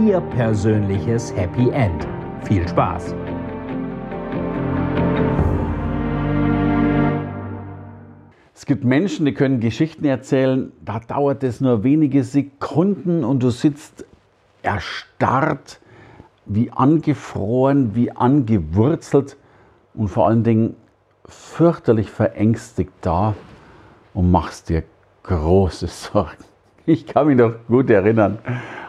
Ihr persönliches Happy End. Viel Spaß! Es gibt Menschen, die können Geschichten erzählen, da dauert es nur wenige Sekunden und du sitzt erstarrt, wie angefroren, wie angewurzelt und vor allen Dingen fürchterlich verängstigt da und machst dir große Sorgen. Ich kann mich noch gut erinnern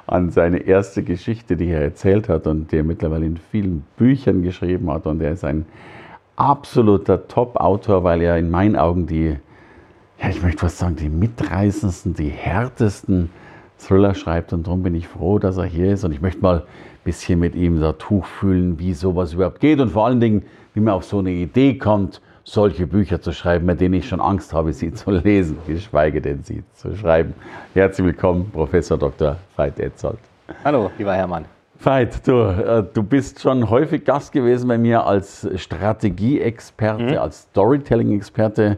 an seine erste Geschichte, die er erzählt hat und die er mittlerweile in vielen Büchern geschrieben hat. Und er ist ein absoluter Top-Autor, weil er in meinen Augen die ja, ich möchte fast sagen, die mitreißendsten, die härtesten Thriller schreibt. Und darum bin ich froh, dass er hier ist. Und ich möchte mal ein bisschen mit ihm da Tuch fühlen, wie sowas überhaupt geht. Und vor allen Dingen, wie man auf so eine Idee kommt, solche Bücher zu schreiben, mit denen ich schon Angst habe, sie zu lesen, geschweige denn sie zu schreiben. Herzlich willkommen, Professor Dr. Veit Etzold. Hallo, lieber Hermann. Veit, du, äh, du bist schon häufig Gast gewesen bei mir als Strategieexperte, mhm. als Storytelling-Experte.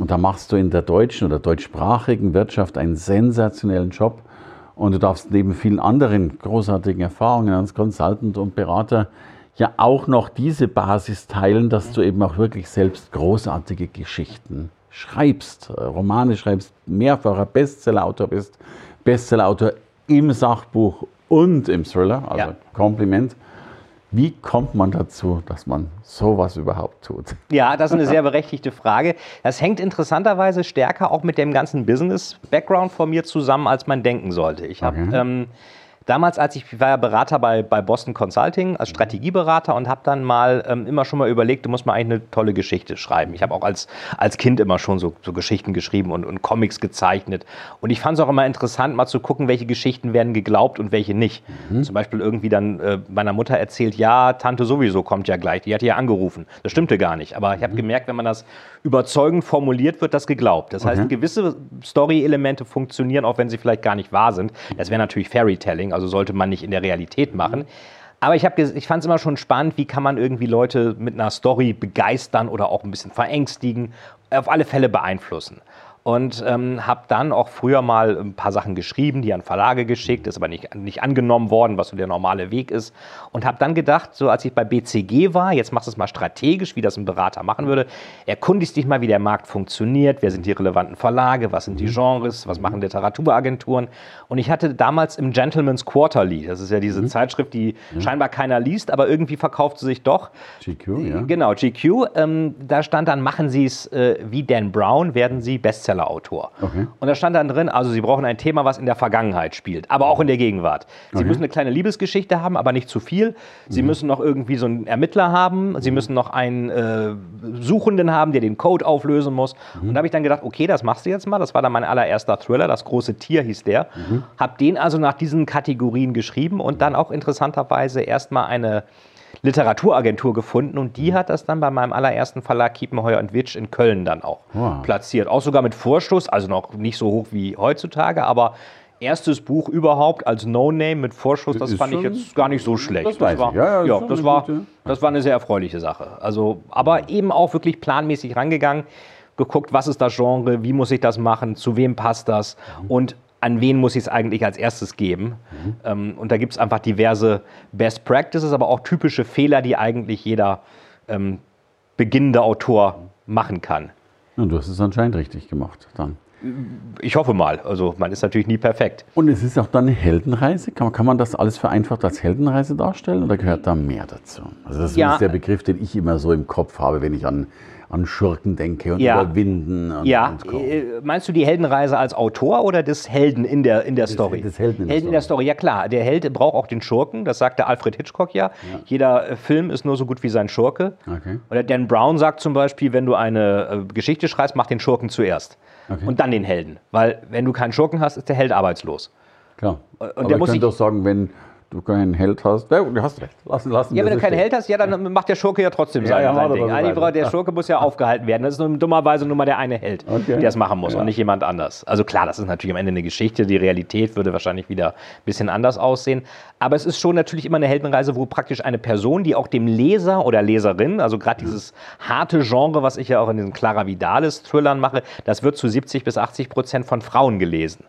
Und da machst du in der deutschen oder deutschsprachigen Wirtschaft einen sensationellen Job. Und du darfst neben vielen anderen großartigen Erfahrungen als Consultant und Berater ja auch noch diese Basis teilen, dass du eben auch wirklich selbst großartige Geschichten schreibst, Romane schreibst, mehrfacher Bestsellerautor bist, Bestsellerautor im Sachbuch und im Thriller, also ja. Kompliment. Wie kommt man dazu, dass man sowas überhaupt tut? Ja, das ist eine sehr berechtigte Frage. Das hängt interessanterweise stärker auch mit dem ganzen Business-Background von mir zusammen, als man denken sollte. Ich habe okay. ähm, Damals, als ich, ich war ja Berater bei, bei Boston Consulting als Strategieberater und habe dann mal ähm, immer schon mal überlegt, du musst mal eigentlich eine tolle Geschichte schreiben. Ich habe auch als, als Kind immer schon so, so Geschichten geschrieben und, und Comics gezeichnet. Und ich fand es auch immer interessant, mal zu gucken, welche Geschichten werden geglaubt und welche nicht. Mhm. Zum Beispiel irgendwie dann äh, meiner Mutter erzählt, ja, Tante sowieso kommt ja gleich, die hat ja angerufen. Das stimmte gar nicht. Aber ich habe mhm. gemerkt, wenn man das überzeugend formuliert, wird das geglaubt. Das heißt, okay. gewisse Story-Elemente funktionieren, auch wenn sie vielleicht gar nicht wahr sind. Das wäre natürlich Fairy-Telling also sollte man nicht in der Realität machen. Aber ich, ich fand es immer schon spannend, wie kann man irgendwie Leute mit einer Story begeistern oder auch ein bisschen verängstigen, auf alle Fälle beeinflussen und ähm, habe dann auch früher mal ein paar Sachen geschrieben, die an Verlage geschickt, ist aber nicht, nicht angenommen worden, was so der normale Weg ist. Und habe dann gedacht, so als ich bei BCG war, jetzt machst du es mal strategisch, wie das ein Berater machen würde, erkundigst dich mal, wie der Markt funktioniert, wer sind die relevanten Verlage, was sind die mhm. Genres, was machen Literaturagenturen. Und ich hatte damals im Gentleman's Quarterly, das ist ja diese mhm. Zeitschrift, die mhm. scheinbar keiner liest, aber irgendwie verkauft sie sich doch. GQ, ja. Genau, GQ. Ähm, da stand dann, machen Sie es äh, wie Dan Brown, werden Sie Bestseller Bestseller-Autor. Okay. Und da stand dann drin, also Sie brauchen ein Thema, was in der Vergangenheit spielt, aber auch in der Gegenwart. Sie okay. müssen eine kleine Liebesgeschichte haben, aber nicht zu viel. Sie mhm. müssen noch irgendwie so einen Ermittler haben. Sie mhm. müssen noch einen äh, Suchenden haben, der den Code auflösen muss. Mhm. Und da habe ich dann gedacht, okay, das machst du jetzt mal. Das war dann mein allererster Thriller, das große Tier hieß der. Mhm. Habe den also nach diesen Kategorien geschrieben und dann auch interessanterweise erstmal eine Literaturagentur gefunden und die hat das dann bei meinem allerersten Verlag Kiepenheuer und Witsch in Köln dann auch wow. platziert. Auch sogar mit Vorstoß, also noch nicht so hoch wie heutzutage, aber erstes Buch überhaupt als No-Name mit Vorschuss, das fand ich jetzt gar nicht so schlecht. Das, das war, ja, ja, das, war, das war eine sehr erfreuliche Sache. Also, aber eben auch wirklich planmäßig rangegangen, geguckt, was ist das Genre, wie muss ich das machen, zu wem passt das mhm. und an wen muss ich es eigentlich als erstes geben. Mhm. Ähm, und da gibt es einfach diverse Best Practices, aber auch typische Fehler, die eigentlich jeder ähm, beginnende Autor machen kann. Und du hast es anscheinend richtig gemacht dann. Ich hoffe mal. Also man ist natürlich nie perfekt. Und es ist auch dann eine Heldenreise. Kann man, kann man das alles vereinfacht als Heldenreise darstellen oder gehört da mehr dazu? Also das ja. ist der Begriff, den ich immer so im Kopf habe, wenn ich an an Schurken denke und ja. überwinden. Und, ja, und äh, meinst du die Heldenreise als Autor oder des Helden in der, in der Story? Des Helden in, Helden in der Story, ja klar. Der Held braucht auch den Schurken, das sagte Alfred Hitchcock ja. ja. Jeder äh, Film ist nur so gut wie sein Schurke. Okay. Oder Dan Brown sagt zum Beispiel, wenn du eine äh, Geschichte schreibst, mach den Schurken zuerst. Okay. Und dann den Helden. Weil wenn du keinen Schurken hast, ist der Held arbeitslos. Klar. Und Aber der muss ich könnte auch sagen, wenn du keinen Held hast. Ja, du hast recht. Lassen, lassen ja, wenn du keinen Held hast, ja, dann macht der Schurke ja trotzdem sein, ja, ja, sein Ding. Also, der Schurke muss ja aufgehalten werden. Das ist nur, dummerweise nur mal der eine Held, okay. der es machen muss und nicht jemand anders. Also klar, das ist natürlich am Ende eine Geschichte. Die Realität würde wahrscheinlich wieder ein bisschen anders aussehen. Aber es ist schon natürlich immer eine Heldenreise, wo praktisch eine Person, die auch dem Leser oder Leserin, also gerade dieses harte Genre, was ich ja auch in den Clara Vidalis-Thrillern mache, das wird zu 70 bis 80 Prozent von Frauen gelesen.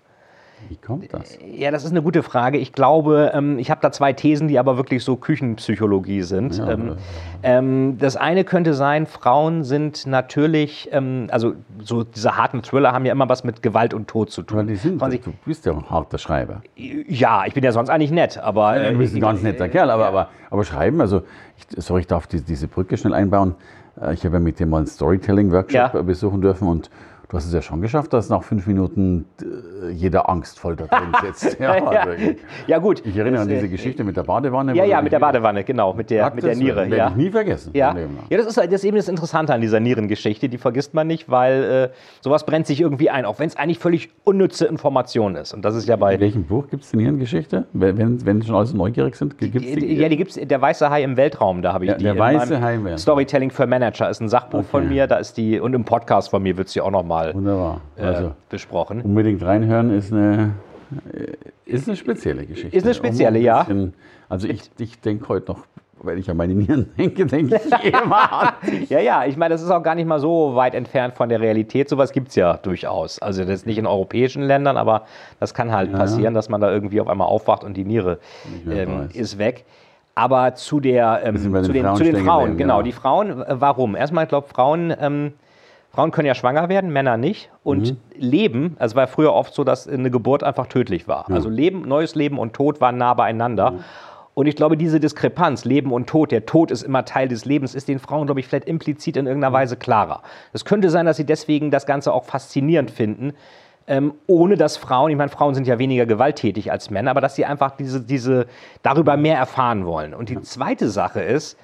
Wie kommt das? Ja, das ist eine gute Frage. Ich glaube, ähm, ich habe da zwei Thesen, die aber wirklich so Küchenpsychologie sind. Ja, ähm, ähm, das eine könnte sein, Frauen sind natürlich, ähm, also so diese harten Thriller haben ja immer was mit Gewalt und Tod zu tun. Ja, die sind, du bist ja ein harter Schreiber. Ja, ich bin ja sonst eigentlich nett, aber... Ja, du bist ein ganz netter Kerl, aber, aber, aber schreiben, also, ich, sorry, ich darf die, diese Brücke schnell einbauen. Äh, ich habe ja mit dir mal einen Storytelling-Workshop besuchen dürfen und Du hast es ja schon geschafft, dass nach fünf Minuten äh, jeder angstvoll da drin sitzt. Ja, also, ja, gut. Ich erinnere an diese Geschichte mit der Badewanne. Ja, ja, mit der Badewanne, genau, mit der, mit der Niere. Werde ja. ich nie vergessen. Ja, ja das, ist, das ist eben das Interessante an dieser Nierengeschichte. Die vergisst man nicht, weil äh, sowas brennt sich irgendwie ein, auch wenn es eigentlich völlig unnütze Information ist. Und das ist ja bei. In welchem Buch gibt es die Nierengeschichte? Wenn, wenn schon alle neugierig sind, gibt es die? Ja, die gibt es, Der Weiße Hai im Weltraum, da habe ich ja, die. Der Weiße Hai im Weltraum. Storytelling für Manager ist ein Sachbuch okay. von mir, da ist die, und im Podcast von mir wird sie auch nochmal. Wunderbar. Äh, also, besprochen. Unbedingt reinhören ist eine, ist eine spezielle Geschichte. Ist eine spezielle, ein bisschen, ja. Also ich, ich denke heute noch, wenn ich an meine Nieren denke, denke ich immer ja, ja, ich meine, das ist auch gar nicht mal so weit entfernt von der Realität. Sowas gibt es ja durchaus. Also das ist nicht in europäischen Ländern, aber das kann halt ja, passieren, dass man da irgendwie auf einmal aufwacht und die Niere ähm, ist weg. Aber zu, der, ähm, zu, den, Frauen, zu den Frauen genau. Ja. Die Frauen, äh, warum? Erstmal, ich glaube, Frauen ähm, Frauen können ja schwanger werden, Männer nicht. Und mhm. Leben, also war früher oft so, dass eine Geburt einfach tödlich war. Ja. Also Leben, neues Leben und Tod waren nah beieinander. Mhm. Und ich glaube, diese Diskrepanz, Leben und Tod, der Tod ist immer Teil des Lebens, ist den Frauen, glaube ich, vielleicht implizit in irgendeiner Weise klarer. Es könnte sein, dass sie deswegen das Ganze auch faszinierend finden, ähm, ohne dass Frauen, ich meine, Frauen sind ja weniger gewalttätig als Männer, aber dass sie einfach diese, diese, darüber mehr erfahren wollen. Und die zweite Sache ist,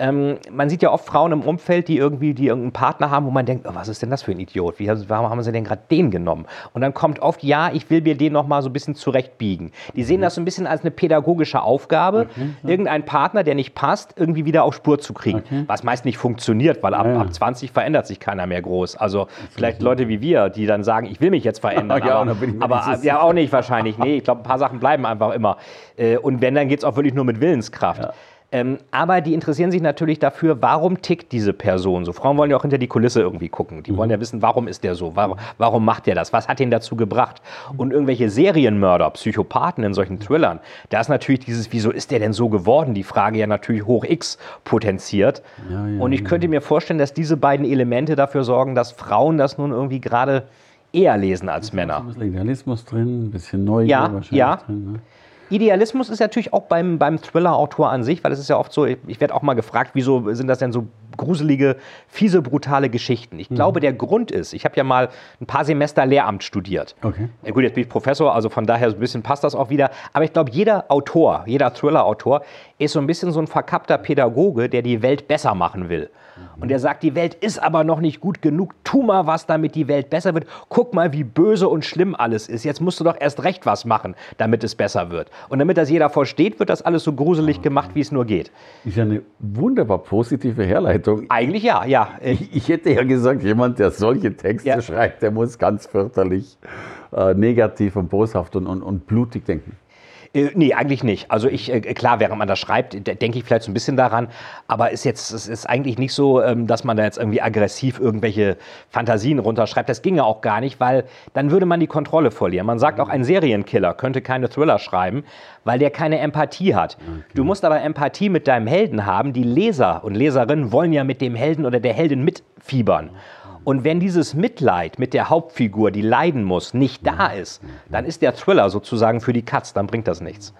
ähm, man sieht ja oft Frauen im Umfeld, die irgendwie die irgendeinen Partner haben, wo man denkt, oh, was ist denn das für ein Idiot? Wie, warum haben sie denn gerade den genommen? Und dann kommt oft, ja, ich will mir den noch mal so ein bisschen zurechtbiegen. Die sehen mhm. das so ein bisschen als eine pädagogische Aufgabe, okay, ja. irgendeinen Partner, der nicht passt, irgendwie wieder auf Spur zu kriegen. Okay. Was meist nicht funktioniert, weil ab, ja, ja. ab 20 verändert sich keiner mehr groß. Also vielleicht Leute wie wir, die dann sagen, ich will mich jetzt verändern. aber, aber ja, auch nicht wahrscheinlich. Nee, ich glaube, ein paar Sachen bleiben einfach immer. Äh, und wenn, dann geht es auch wirklich nur mit Willenskraft. Ähm, aber die interessieren sich natürlich dafür, warum tickt diese Person so. Frauen wollen ja auch hinter die Kulisse irgendwie gucken. Die mhm. wollen ja wissen, warum ist der so? Warum, warum macht der das? Was hat ihn dazu gebracht? Und irgendwelche Serienmörder, Psychopathen in solchen Thrillern, da ist natürlich dieses, wieso ist der denn so geworden? Die Frage ja natürlich hoch X potenziert. Ja, ja, Und ich könnte mir vorstellen, dass diese beiden Elemente dafür sorgen, dass Frauen das nun irgendwie gerade eher lesen als Männer. Ein bisschen Idealismus drin, ein bisschen Neugier ja, wahrscheinlich ja. drin. Ne? Idealismus ist natürlich auch beim, beim Thriller-Autor an sich, weil es ist ja oft so, ich, ich werde auch mal gefragt, wieso sind das denn so gruselige, fiese, brutale Geschichten? Ich mhm. glaube, der Grund ist, ich habe ja mal ein paar Semester Lehramt studiert. Okay. Ja, gut, jetzt bin ich Professor, also von daher so ein bisschen passt das auch wieder. Aber ich glaube, jeder Autor, jeder Thriller-Autor ist so ein bisschen so ein verkappter Pädagoge, der die Welt besser machen will. Und er sagt, die Welt ist aber noch nicht gut genug. Tu mal was, damit die Welt besser wird. Guck mal, wie böse und schlimm alles ist. Jetzt musst du doch erst recht was machen, damit es besser wird. Und damit das jeder versteht, wird das alles so gruselig okay. gemacht, wie es nur geht. Ist ja eine wunderbar positive Herleitung. Eigentlich ja, ja. Ich, ich hätte ja gesagt, jemand, der solche Texte ja. schreibt, der muss ganz fürchterlich äh, negativ und boshaft und, und, und blutig denken. Äh, nee, eigentlich nicht. Also ich, äh, klar, während man das schreibt, denke ich vielleicht so ein bisschen daran, aber ist jetzt, es ist eigentlich nicht so, ähm, dass man da jetzt irgendwie aggressiv irgendwelche Fantasien runterschreibt. Das ginge auch gar nicht, weil dann würde man die Kontrolle verlieren. Man sagt auch, ein Serienkiller könnte keine Thriller schreiben, weil der keine Empathie hat. Okay. Du musst aber Empathie mit deinem Helden haben. Die Leser und Leserinnen wollen ja mit dem Helden oder der Heldin mitfiebern. Und wenn dieses Mitleid mit der Hauptfigur, die leiden muss, nicht da ist, dann ist der Thriller sozusagen für die Katz, dann bringt das nichts.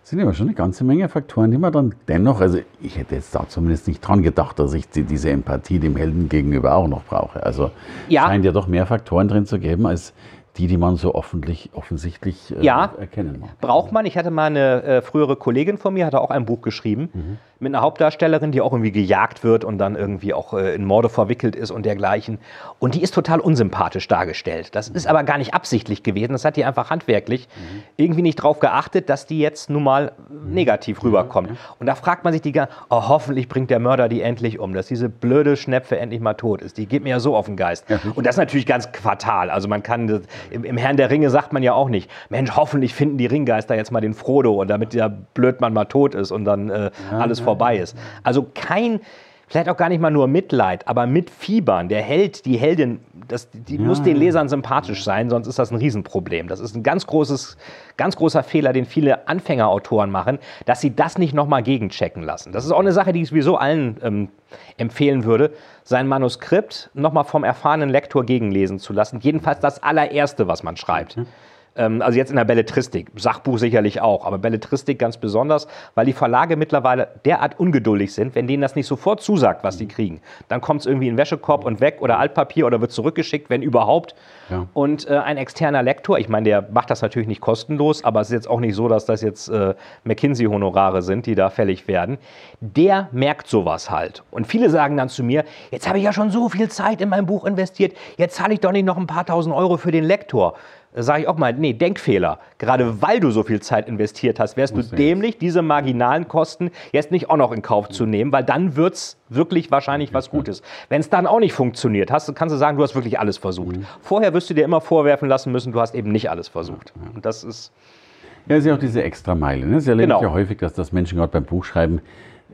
Das sind aber schon eine ganze Menge Faktoren, die man dann dennoch, also ich hätte jetzt da zumindest nicht dran gedacht, dass ich die, diese Empathie dem Helden gegenüber auch noch brauche. Also ja. scheint ja doch mehr Faktoren drin zu geben, als die, die man so offensichtlich äh, ja, erkennen mag. Braucht man. Ich hatte mal eine äh, frühere Kollegin von mir, hatte auch ein Buch geschrieben mhm. mit einer Hauptdarstellerin, die auch irgendwie gejagt wird und dann irgendwie auch äh, in Morde verwickelt ist und dergleichen. Und die ist total unsympathisch dargestellt. Das mhm. ist aber gar nicht absichtlich gewesen. Das hat die einfach handwerklich mhm. irgendwie nicht drauf geachtet, dass die jetzt nun mal mhm. negativ rüberkommt. Und da fragt man sich die ganze oh, hoffentlich bringt der Mörder die endlich um, dass diese blöde Schnepfe endlich mal tot ist. Die geht mir ja so auf den Geist. Ja. Und das ist natürlich ganz fatal. Also man kann im, im, Herrn der Ringe sagt man ja auch nicht, Mensch, hoffentlich finden die Ringgeister jetzt mal den Frodo und damit der Blödmann mal tot ist und dann äh, alles vorbei ist. Also kein, vielleicht auch gar nicht mal nur Mitleid, aber mit Fiebern. Der Held, die Heldin, das, die muss den Lesern sympathisch sein, sonst ist das ein Riesenproblem. Das ist ein ganz großes, ganz großer Fehler, den viele Anfängerautoren machen, dass sie das nicht nochmal gegenchecken lassen. Das ist auch eine Sache, die ich sowieso allen ähm, empfehlen würde, sein Manuskript nochmal vom erfahrenen Lektor gegenlesen zu lassen. Jedenfalls das allererste, was man schreibt. Mhm. Ähm, also jetzt in der Belletristik, Sachbuch sicherlich auch, aber Belletristik ganz besonders, weil die Verlage mittlerweile derart ungeduldig sind, wenn denen das nicht sofort zusagt, was sie kriegen. Dann kommt es irgendwie in den Wäschekorb und weg oder Altpapier oder wird zurückgeschickt, wenn überhaupt. Ja. Und äh, ein externer Lektor, ich meine, der macht das natürlich nicht kostenlos, aber es ist jetzt auch nicht so, dass das jetzt äh, McKinsey-Honorare sind, die da fällig werden. Der merkt sowas halt. Und viele sagen dann zu mir, jetzt habe ich ja schon so viel Zeit in mein Buch investiert, jetzt zahle ich doch nicht noch ein paar tausend Euro für den Lektor sage ich auch mal, nee, Denkfehler. Gerade weil du so viel Zeit investiert hast, wärst Muss du dämlich, diese marginalen Kosten jetzt nicht auch noch in Kauf zu nehmen, weil dann wird es wirklich wahrscheinlich was Gutes. Wenn es dann auch nicht funktioniert, hast, kannst du sagen, du hast wirklich alles versucht. Mhm. Vorher wirst du dir immer vorwerfen lassen müssen, du hast eben nicht alles versucht. Und das ist... Ja, ist ja auch diese Extrameile. Ne? Das erlebe genau. ich ja häufig, dass das Menschen gerade beim Buchschreiben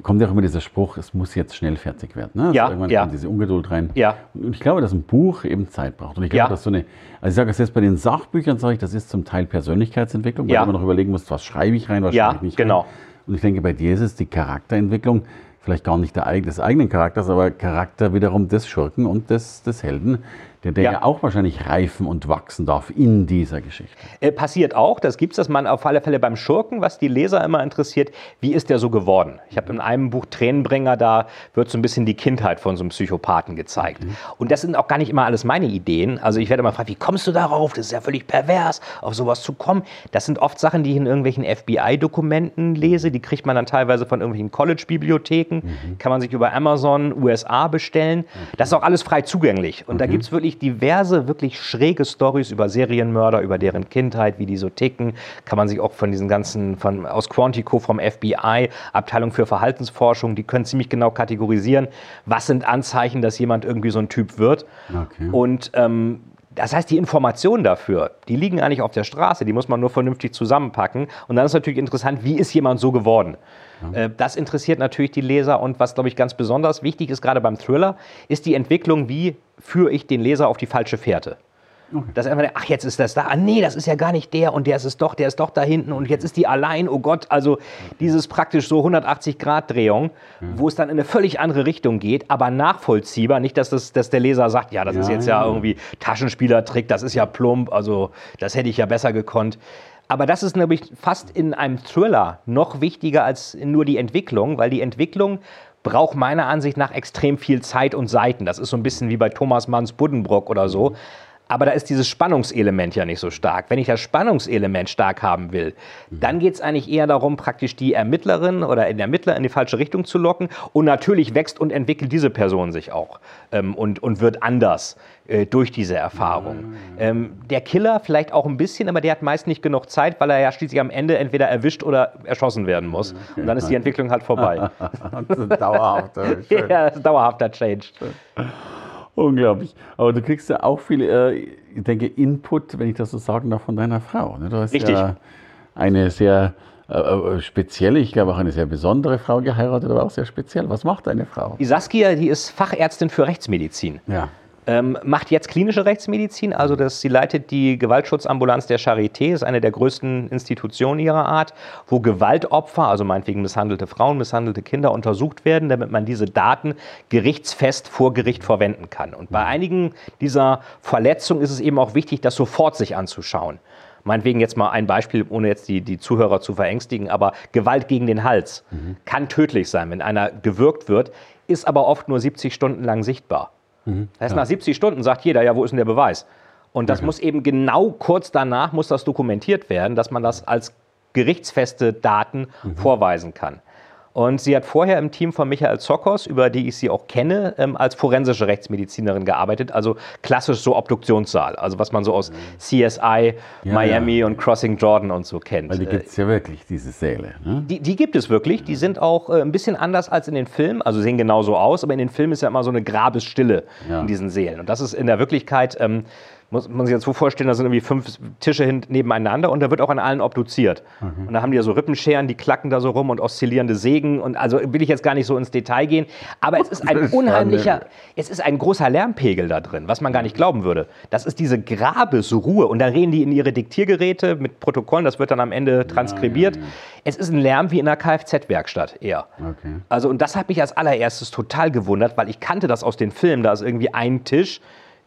kommt ja auch immer dieser Spruch, es muss jetzt schnell fertig werden. Ne? Also ja, irgendwann ja. kommt diese Ungeduld rein. Ja. Und ich glaube, dass ein Buch eben Zeit braucht. Und ich glaube, ja. dass so eine, also ich sage es jetzt bei den Sachbüchern, sage ich, das ist zum Teil Persönlichkeitsentwicklung, weil ja. immer noch überlegen musst, was schreibe ich rein, was ja, schreibe ich nicht genau. rein. Und ich denke, bei dir ist es die Charakterentwicklung, vielleicht gar nicht der, des eigenen Charakters, aber Charakter wiederum des Schurken und des, des Helden, der, der ja. ja. auch wahrscheinlich reifen und wachsen darf in dieser Geschichte. Äh, passiert auch, das gibt es, dass man auf alle Fälle beim Schurken, was die Leser immer interessiert, wie ist der so geworden? Ich habe in einem Buch Tränenbringer, da wird so ein bisschen die Kindheit von so einem Psychopathen gezeigt. Mhm. Und das sind auch gar nicht immer alles meine Ideen. Also ich werde immer gefragt, wie kommst du darauf? Das ist ja völlig pervers, auf sowas zu kommen. Das sind oft Sachen, die ich in irgendwelchen FBI-Dokumenten lese. Die kriegt man dann teilweise von irgendwelchen College-Bibliotheken. Mhm. Kann man sich über Amazon USA bestellen. Okay. Das ist auch alles frei zugänglich. Und okay. da gibt es wirklich wirklich diverse, wirklich schräge Stories über Serienmörder, über deren Kindheit, wie die so ticken. Kann man sich auch von diesen ganzen, von, aus Quantico vom FBI, Abteilung für Verhaltensforschung, die können ziemlich genau kategorisieren, was sind Anzeichen, dass jemand irgendwie so ein Typ wird. Okay. Und ähm, das heißt, die Informationen dafür, die liegen eigentlich auf der Straße, die muss man nur vernünftig zusammenpacken. Und dann ist natürlich interessant, wie ist jemand so geworden? Ja. Äh, das interessiert natürlich die Leser und was, glaube ich, ganz besonders wichtig ist, gerade beim Thriller, ist die Entwicklung, wie führe ich den Leser auf die falsche Fährte. Okay. Dass er immer, ach, jetzt ist das da. Ah, nee, das ist ja gar nicht der und der ist es doch, der ist doch da hinten und jetzt ist die allein. Oh Gott, also dieses praktisch so 180-Grad-Drehung, ja. wo es dann in eine völlig andere Richtung geht, aber nachvollziehbar. Nicht, dass, das, dass der Leser sagt, ja, das ja, ist jetzt ja, ja irgendwie Taschenspielertrick, das ist ja plump, also das hätte ich ja besser gekonnt. Aber das ist nämlich fast in einem Thriller noch wichtiger als nur die Entwicklung, weil die Entwicklung braucht meiner Ansicht nach extrem viel Zeit und Seiten. Das ist so ein bisschen wie bei Thomas Manns Buddenbrock oder so. Aber da ist dieses Spannungselement ja nicht so stark. Wenn ich das Spannungselement stark haben will, dann geht es eigentlich eher darum, praktisch die Ermittlerin oder den Ermittler in die falsche Richtung zu locken. Und natürlich wächst und entwickelt diese Person sich auch ähm, und, und wird anders äh, durch diese Erfahrung. Ähm, der Killer vielleicht auch ein bisschen, aber der hat meist nicht genug Zeit, weil er ja schließlich am Ende entweder erwischt oder erschossen werden muss. Und dann ist die Entwicklung halt vorbei. das ist ein dauerhafter, ja, das ist ein dauerhafter Change. Unglaublich. Aber du kriegst ja auch viel, äh, ich denke, Input, wenn ich das so sagen darf, von deiner Frau. Ne? Du hast Richtig. ja eine sehr äh, äh, spezielle, ich glaube auch eine sehr besondere Frau geheiratet, aber auch sehr speziell. Was macht deine Frau? Die Saskia, die ist Fachärztin für Rechtsmedizin. Ja. Ähm, macht jetzt klinische Rechtsmedizin, also das, sie leitet die Gewaltschutzambulanz der Charité, ist eine der größten Institutionen ihrer Art, wo Gewaltopfer, also meinetwegen misshandelte Frauen, misshandelte Kinder untersucht werden, damit man diese Daten gerichtsfest vor Gericht verwenden kann. Und bei einigen dieser Verletzungen ist es eben auch wichtig, das sofort sich anzuschauen. Meinetwegen jetzt mal ein Beispiel, ohne jetzt die, die Zuhörer zu verängstigen, aber Gewalt gegen den Hals mhm. kann tödlich sein, wenn einer gewürgt wird, ist aber oft nur 70 Stunden lang sichtbar. Mhm, das heißt, nach 70 Stunden sagt jeder, ja, wo ist denn der Beweis? Und das okay. muss eben genau kurz danach muss das dokumentiert werden, dass man das als gerichtsfeste Daten mhm. vorweisen kann. Und sie hat vorher im Team von Michael Zokos, über die ich sie auch kenne, ähm, als forensische Rechtsmedizinerin gearbeitet, also klassisch so Obduktionssaal, also was man so aus CSI, ja, Miami ja. und Crossing Jordan und so kennt. Weil die gibt es ja wirklich, diese Säle. Ne? Die, die, gibt es wirklich, die sind auch äh, ein bisschen anders als in den Filmen, also sehen genauso aus, aber in den Filmen ist ja immer so eine Grabesstille ja. in diesen Sälen. Und das ist in der Wirklichkeit... Ähm, muss man sich jetzt so vorstellen, da sind irgendwie fünf Tische nebeneinander und da wird auch an allen obduziert. Mhm. Und da haben die ja so Rippenscheren, die klacken da so rum und oszillierende Sägen und also will ich jetzt gar nicht so ins Detail gehen, aber es ist ein unheimlicher, es ist ein großer Lärmpegel da drin, was man gar nicht glauben würde. Das ist diese Grabesruhe und da reden die in ihre Diktiergeräte mit Protokollen, das wird dann am Ende transkribiert. Ja, ja, ja. Es ist ein Lärm wie in einer Kfz-Werkstatt eher. Okay. Also und das hat mich als allererstes total gewundert, weil ich kannte das aus den Filmen, da ist irgendwie ein Tisch,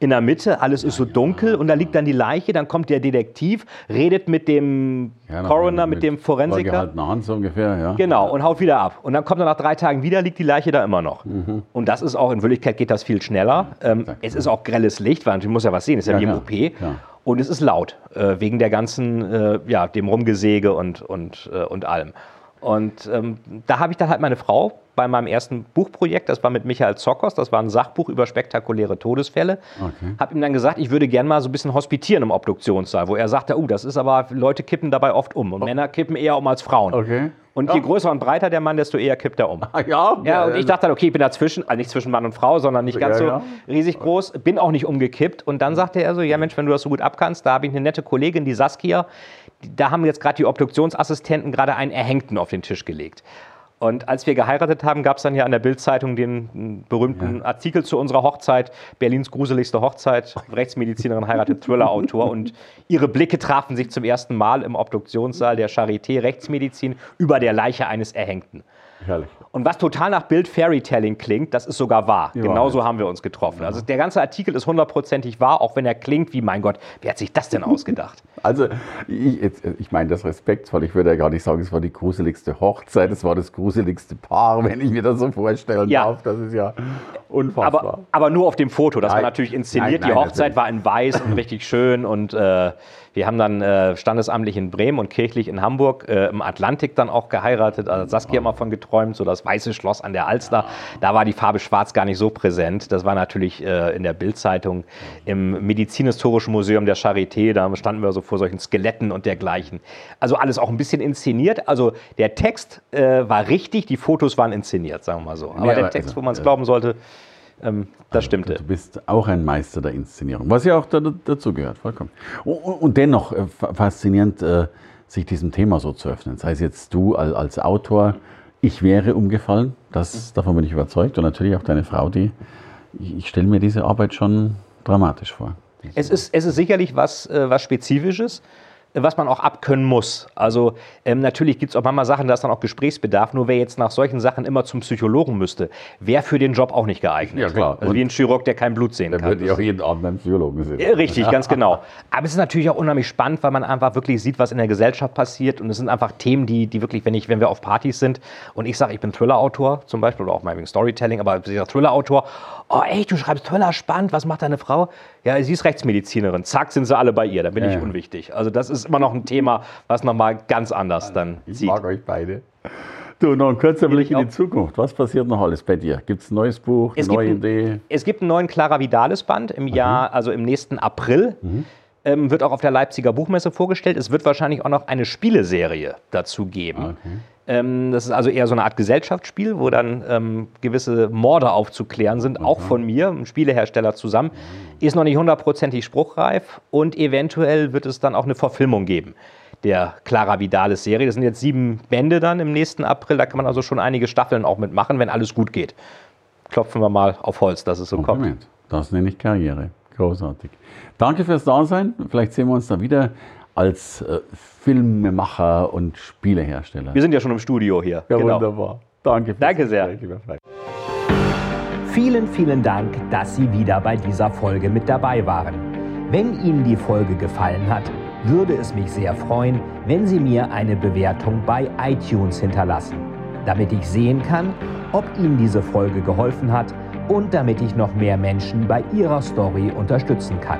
in der Mitte, alles ist so dunkel und da liegt dann die Leiche, dann kommt der Detektiv, redet mit dem ja, Coroner, mit, mit, dem Forensiker. Hand so ungefähr, ja. Genau, und haut wieder ab. Und dann kommt er nach drei Tagen wieder, liegt die Leiche da immer noch. Mhm. Und das ist auch, in Wirklichkeit geht das viel schneller. Ähm, es ist auch grelles Licht, weil man muss ja was sehen, es ist ja, wie im OP. Ja. Und es ist laut, äh, wegen der ganzen, äh, ja, dem Rumgesäge und, und, äh, und allem. Und ähm, da habe ich dann halt meine Frau bei meinem ersten Buchprojekt, das war mit Michael Zokos, das war ein Sachbuch über spektakuläre Todesfälle, okay. habe ihm dann gesagt, ich würde gerne mal so ein bisschen hospitieren im Obduktionssaal, wo er sagte, oh, das ist aber, Leute kippen dabei oft um und oh. Männer kippen eher um als Frauen. Okay. Und ja. je größer und breiter der Mann, desto eher kippt er um. Ja, ja, und ich dachte dann, okay, ich bin dazwischen, also nicht zwischen Mann und Frau, sondern nicht ganz so riesig groß, bin auch nicht umgekippt. Und dann sagte er so, ja Mensch, wenn du das so gut abkannst, da habe ich eine nette Kollegin, die Saskia, da haben jetzt gerade die Obduktionsassistenten gerade einen Erhängten auf den Tisch gelegt. Und als wir geheiratet haben, gab es dann ja an der Bildzeitung den berühmten ja. Artikel zu unserer Hochzeit, Berlins gruseligste Hochzeit, Rechtsmedizinerin heiratet Thriller-Autor. und ihre Blicke trafen sich zum ersten Mal im Obduktionssaal der Charité Rechtsmedizin über der Leiche eines Erhängten. Herrlich. Und was total nach Bild Fairytelling klingt, das ist sogar wahr. Ja, Genauso haben wir uns getroffen. Also der ganze Artikel ist hundertprozentig wahr, auch wenn er klingt wie, mein Gott, wer hat sich das denn ausgedacht? Also ich, ich meine das respektvoll. Ich würde ja gar nicht sagen, es war die gruseligste Hochzeit, es war das gruseligste Paar, wenn ich mir das so vorstellen ja. darf. Das ist ja unfassbar. Aber, aber nur auf dem Foto. Das nein. war natürlich inszeniert. Nein, nein, die Hochzeit war in weiß und richtig schön und äh, wir haben dann äh, standesamtlich in Bremen und kirchlich in Hamburg äh, im Atlantik dann auch geheiratet. Also Saskia immer von geträumt, so das weiße Schloss an der Alster. Da war die Farbe Schwarz gar nicht so präsent. Das war natürlich äh, in der Bildzeitung im Medizinhistorischen Museum der Charité. Da standen wir so vor solchen Skeletten und dergleichen. Also alles auch ein bisschen inszeniert. Also der Text äh, war richtig, die Fotos waren inszeniert, sagen wir mal so. Aber ja, der Text, also, wo man es glauben sollte, ähm, das stimmte. Du bist auch ein Meister der Inszenierung, was ja auch da, dazu gehört, vollkommen. Und, dennoch äh, faszinierend, äh, sich diesem Thema so zu öffnen. Sei es jetzt du als, Autor, ich wäre umgefallen, das, davon bin ich überzeugt. Und natürlich auch deine Frau, die, ich, ich stelle mir diese Arbeit schon dramatisch vor. Es ist, es ist sicherlich was, äh, was Spezifisches was man auch abkönnen muss. Also ähm, natürlich gibt es auch manchmal Sachen, da ist dann auch Gesprächsbedarf. Nur wer jetzt nach solchen Sachen immer zum Psychologen müsste, wäre für den Job auch nicht geeignet. Ja, klar. Also wie ein Chirurg, der kein Blut sehen dann kann. Dann würde ich auch jeden Abend beim Psychologen sehen. richtig, ganz genau. Aber es ist natürlich auch unheimlich spannend, weil man einfach wirklich sieht, was in der Gesellschaft passiert. Und es sind einfach Themen, die, die wirklich, wenn, ich, wenn wir auf Partys sind und ich sage, ich bin Thriller-Autor zum Beispiel oder auch meinetwegen Storytelling, aber Thriller-Autor oh ey, du schreibst Thriller, spannend, was macht deine Frau? Ja, sie ist Rechtsmedizinerin. Zack, sind sie alle bei ihr, da bin ja. ich unwichtig. Also das ist immer noch ein Thema, was nochmal ganz anders dann ich sieht. Ich mag euch beide. Du, noch ein kurzer Blick in die Zukunft. Was passiert noch alles bei dir? Gibt es ein neues Buch, eine neue ein, Idee? Es gibt einen neuen Clara Vidalis Band im mhm. Jahr, also im nächsten April. Mhm. Ähm, wird auch auf der Leipziger Buchmesse vorgestellt. Es wird wahrscheinlich auch noch eine Spieleserie dazu geben. Okay. Ähm, das ist also eher so eine Art Gesellschaftsspiel, wo dann ähm, gewisse Morde aufzuklären sind, mhm. auch von mir, einem Spielehersteller zusammen. Ist noch nicht hundertprozentig spruchreif und eventuell wird es dann auch eine Verfilmung geben der Clara Vidalis Serie. Das sind jetzt sieben Bände dann im nächsten April. Da kann man also schon einige Staffeln auch mitmachen, wenn alles gut geht. Klopfen wir mal auf Holz, dass es so Kompliment. kommt. Das nenne ich Karriere. Großartig. Danke fürs Dasein. Vielleicht sehen wir uns da wieder als äh, Filmemacher und Spielehersteller. Wir sind ja schon im Studio hier. Ja, genau. wunderbar. Danke. Danke sehr. Vielen, vielen Dank, dass Sie wieder bei dieser Folge mit dabei waren. Wenn Ihnen die Folge gefallen hat, würde es mich sehr freuen, wenn Sie mir eine Bewertung bei iTunes hinterlassen, damit ich sehen kann, ob Ihnen diese Folge geholfen hat und damit ich noch mehr Menschen bei ihrer Story unterstützen kann.